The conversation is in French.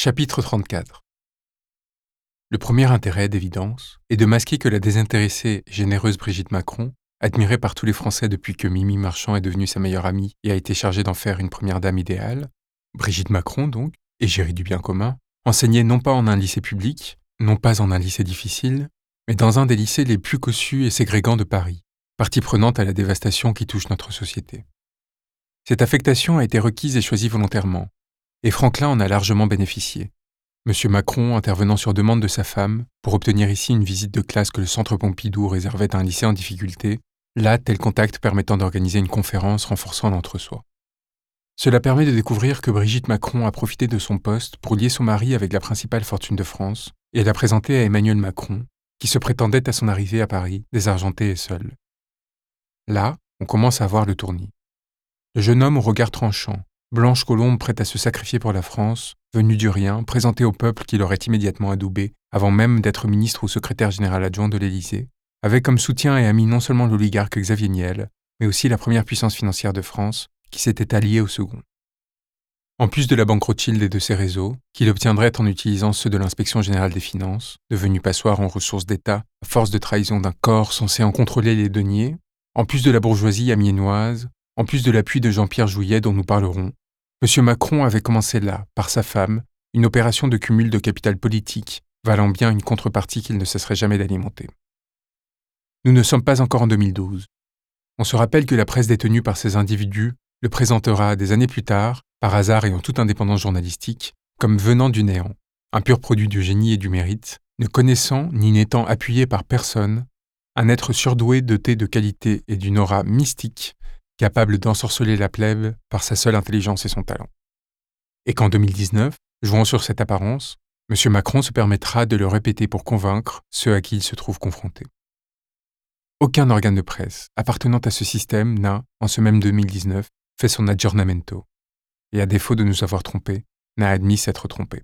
Chapitre 34 Le premier intérêt, d'évidence, est de masquer que la désintéressée et généreuse Brigitte Macron, admirée par tous les Français depuis que Mimi Marchand est devenue sa meilleure amie et a été chargée d'en faire une première dame idéale, Brigitte Macron donc, égérie du bien commun, enseignait non pas en un lycée public, non pas en un lycée difficile, mais dans un des lycées les plus cossus et ségrégants de Paris, partie prenante à la dévastation qui touche notre société. Cette affectation a été requise et choisie volontairement, et Franklin en a largement bénéficié. M. Macron intervenant sur demande de sa femme pour obtenir ici une visite de classe que le Centre Pompidou réservait à un lycée en difficulté, là tel contact permettant d'organiser une conférence renforçant l'entre-soi. Cela permet de découvrir que Brigitte Macron a profité de son poste pour lier son mari avec la principale fortune de France et l'a présenté à Emmanuel Macron, qui se prétendait à son arrivée à Paris, désargenté et seul. Là, on commence à voir le tournis. Le jeune homme au regard tranchant, Blanche Colombe prête à se sacrifier pour la France, venue du rien, présentée au peuple qui l'aurait immédiatement adoubé, avant même d'être ministre ou secrétaire général adjoint de l'Élysée, avec comme soutien et ami non seulement l'oligarque Xavier Niel, mais aussi la première puissance financière de France, qui s'était alliée au second. En plus de la banque Rothschild et de ses réseaux, qu'il obtiendrait en utilisant ceux de l'inspection générale des finances, devenu passoire en ressources d'État, à force de trahison d'un corps censé en contrôler les deniers, en plus de la bourgeoisie amiénoise, en plus de l'appui de Jean-Pierre Jouillet dont nous parlerons, M. Macron avait commencé là, par sa femme, une opération de cumul de capital politique, valant bien une contrepartie qu'il ne cesserait jamais d'alimenter. Nous ne sommes pas encore en 2012. On se rappelle que la presse détenue par ces individus le présentera des années plus tard, par hasard et en toute indépendance journalistique, comme venant du néant, un pur produit du génie et du mérite, ne connaissant ni n'étant appuyé par personne, un être surdoué doté de qualités et d'une aura mystique capable d'ensorceler la plèbe par sa seule intelligence et son talent. Et qu'en 2019, jouant sur cette apparence, M. Macron se permettra de le répéter pour convaincre ceux à qui il se trouve confronté. Aucun organe de presse appartenant à ce système n'a, en ce même 2019, fait son aggiornamento, et à défaut de nous avoir trompés, n'a admis s'être trompé.